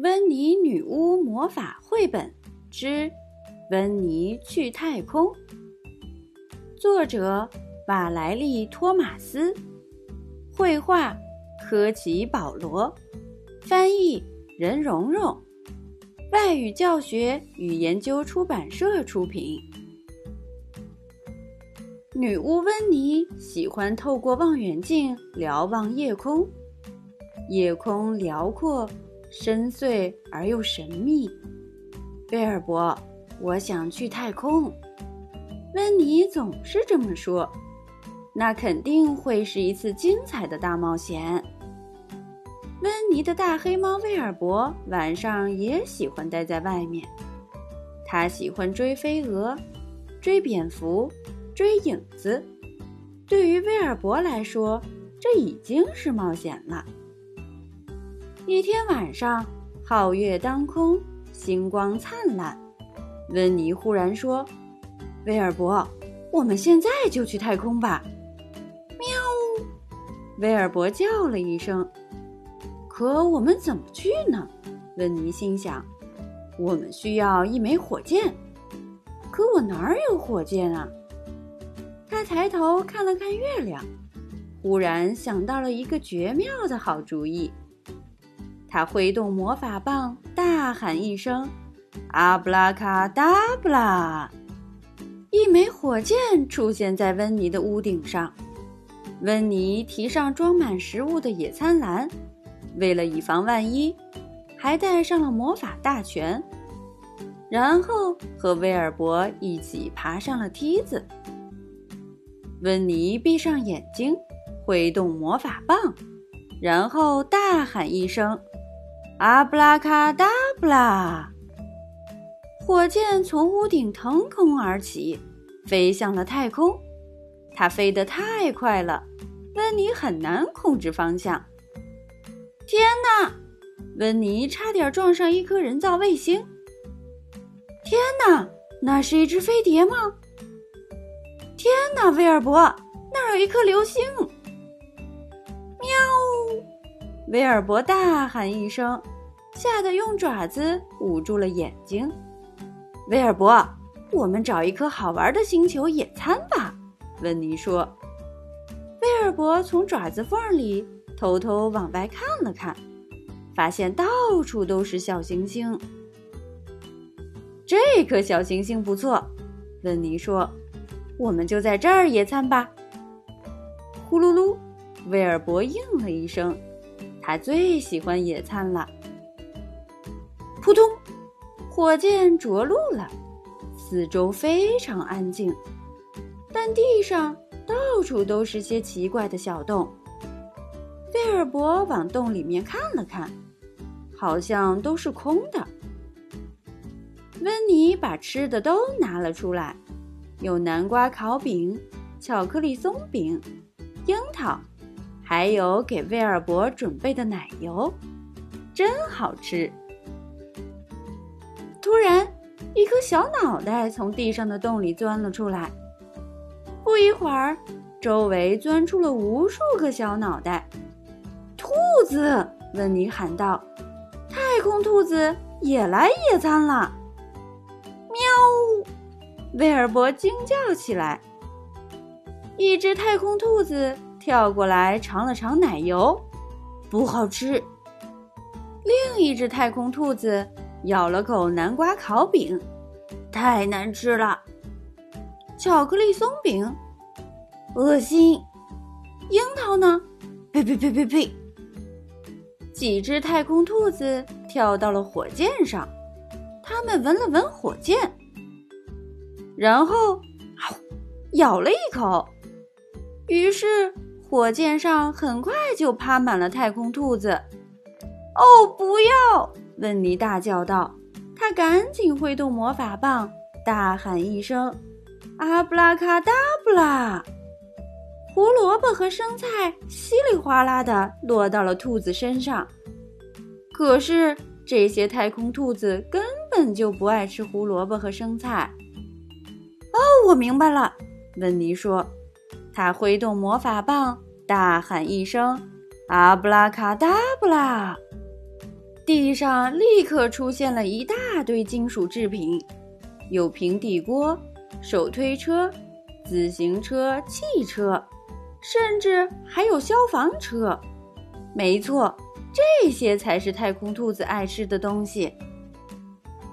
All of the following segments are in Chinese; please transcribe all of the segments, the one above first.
温妮女巫魔法绘本之《温妮去太空》，作者瓦莱丽·托马斯，绘画科奇·保罗，翻译任蓉蓉，外语教学与研究出版社出品。女巫温妮喜欢透过望远镜瞭望夜空，夜空辽阔。深邃而又神秘，威尔伯，我想去太空。温妮总是这么说，那肯定会是一次精彩的大冒险。温妮的大黑猫威尔伯晚上也喜欢待在外面，他喜欢追飞蛾、追蝙蝠、追影子。对于威尔伯来说，这已经是冒险了。一天晚上，皓月当空，星光灿烂。温妮忽然说：“威尔伯，我们现在就去太空吧！”喵，威尔伯叫了一声。可我们怎么去呢？温妮心想：“我们需要一枚火箭，可我哪儿有火箭啊？”他抬头看了看月亮，忽然想到了一个绝妙的好主意。他挥动魔法棒，大喊一声：“阿布拉卡达布拉！”一枚火箭出现在温妮的屋顶上。温妮提上装满食物的野餐篮，为了以防万一，还带上了魔法大全。然后和威尔伯一起爬上了梯子。温妮闭上眼睛，挥动魔法棒，然后大喊一声。阿布拉卡达布拉！火箭从屋顶腾空而起，飞向了太空。它飞得太快了，温妮很难控制方向。天哪！温妮差点撞上一颗人造卫星。天哪！那是一只飞碟吗？天哪！威尔伯，那儿有一颗流星！威尔伯大喊一声，吓得用爪子捂住了眼睛。威尔伯，我们找一颗好玩的星球野餐吧，温妮说。威尔伯从爪子缝里偷偷往外看了看，发现到处都是小行星。这颗小行星不错，温妮说。我们就在这儿野餐吧。呼噜噜，威尔伯应了一声。他最喜欢野餐了。扑通，火箭着陆了，四周非常安静，但地上到处都是些奇怪的小洞。菲尔伯往洞里面看了看，好像都是空的。温妮把吃的都拿了出来，有南瓜烤饼、巧克力松饼、樱桃。还有给威尔伯准备的奶油，真好吃。突然，一颗小脑袋从地上的洞里钻了出来。不一会儿，周围钻出了无数个小脑袋。兔子，温妮喊道：“太空兔子也来野餐了！”喵，威尔伯惊叫起来。一只太空兔子。跳过来尝了尝奶油，不好吃。另一只太空兔子咬了口南瓜烤饼，太难吃了。巧克力松饼，恶心。樱桃呢？呸呸呸呸呸！几只太空兔子跳到了火箭上，它们闻了闻火箭，然后咬了一口，于是。火箭上很快就趴满了太空兔子。哦，不要！温妮大叫道。他赶紧挥动魔法棒，大喊一声：“阿布拉卡达布拉！”胡萝卜和生菜稀里哗啦的落到了兔子身上。可是这些太空兔子根本就不爱吃胡萝卜和生菜。哦，我明白了，温妮说。他挥动魔法棒，大喊一声：“阿布拉卡达布拉！”地上立刻出现了一大堆金属制品，有平底锅、手推车、自行车、汽车，甚至还有消防车。没错，这些才是太空兔子爱吃的东西。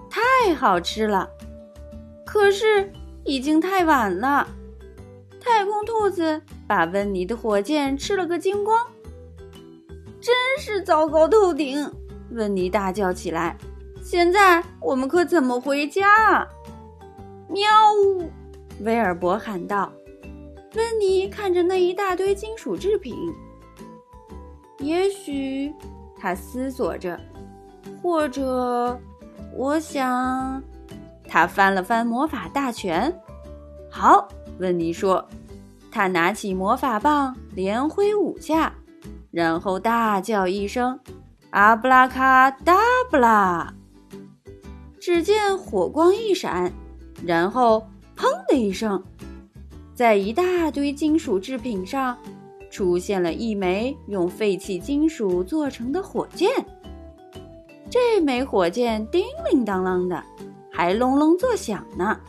太好吃了，可是已经太晚了。太空兔子把温妮的火箭吃了个精光，真是糟糕透顶！温妮大叫起来：“现在我们可怎么回家？”喵！威尔伯喊道。温妮看着那一大堆金属制品，也许他思索着，或者……我想，他翻了翻魔法大全。好，温妮说，他拿起魔法棒，连挥五下，然后大叫一声：“阿布拉卡达布拉！”只见火光一闪，然后砰的一声，在一大堆金属制品上，出现了一枚用废弃金属做成的火箭。这枚火箭叮铃当啷的，还隆隆作响呢。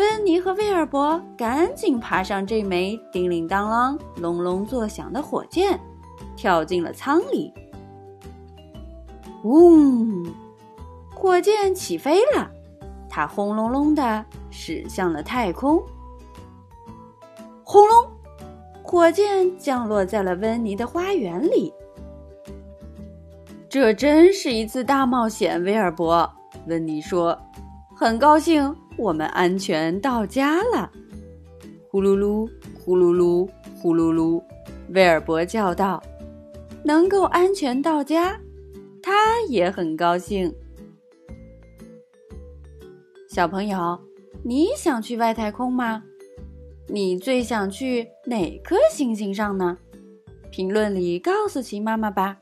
温妮和威尔伯赶紧爬上这枚叮铃当啷、隆隆作响的火箭，跳进了舱里。嗡，火箭起飞了，它轰隆隆的驶向了太空。轰隆，火箭降落在了温妮的花园里。这真是一次大冒险，威尔伯。温妮说：“很高兴我们安全到家了。”呼噜噜，呼噜噜，呼噜噜，威尔伯叫道：“能够安全到家，他也很高兴。”小朋友，你想去外太空吗？你最想去哪颗星星上呢？评论里告诉奇妈妈吧。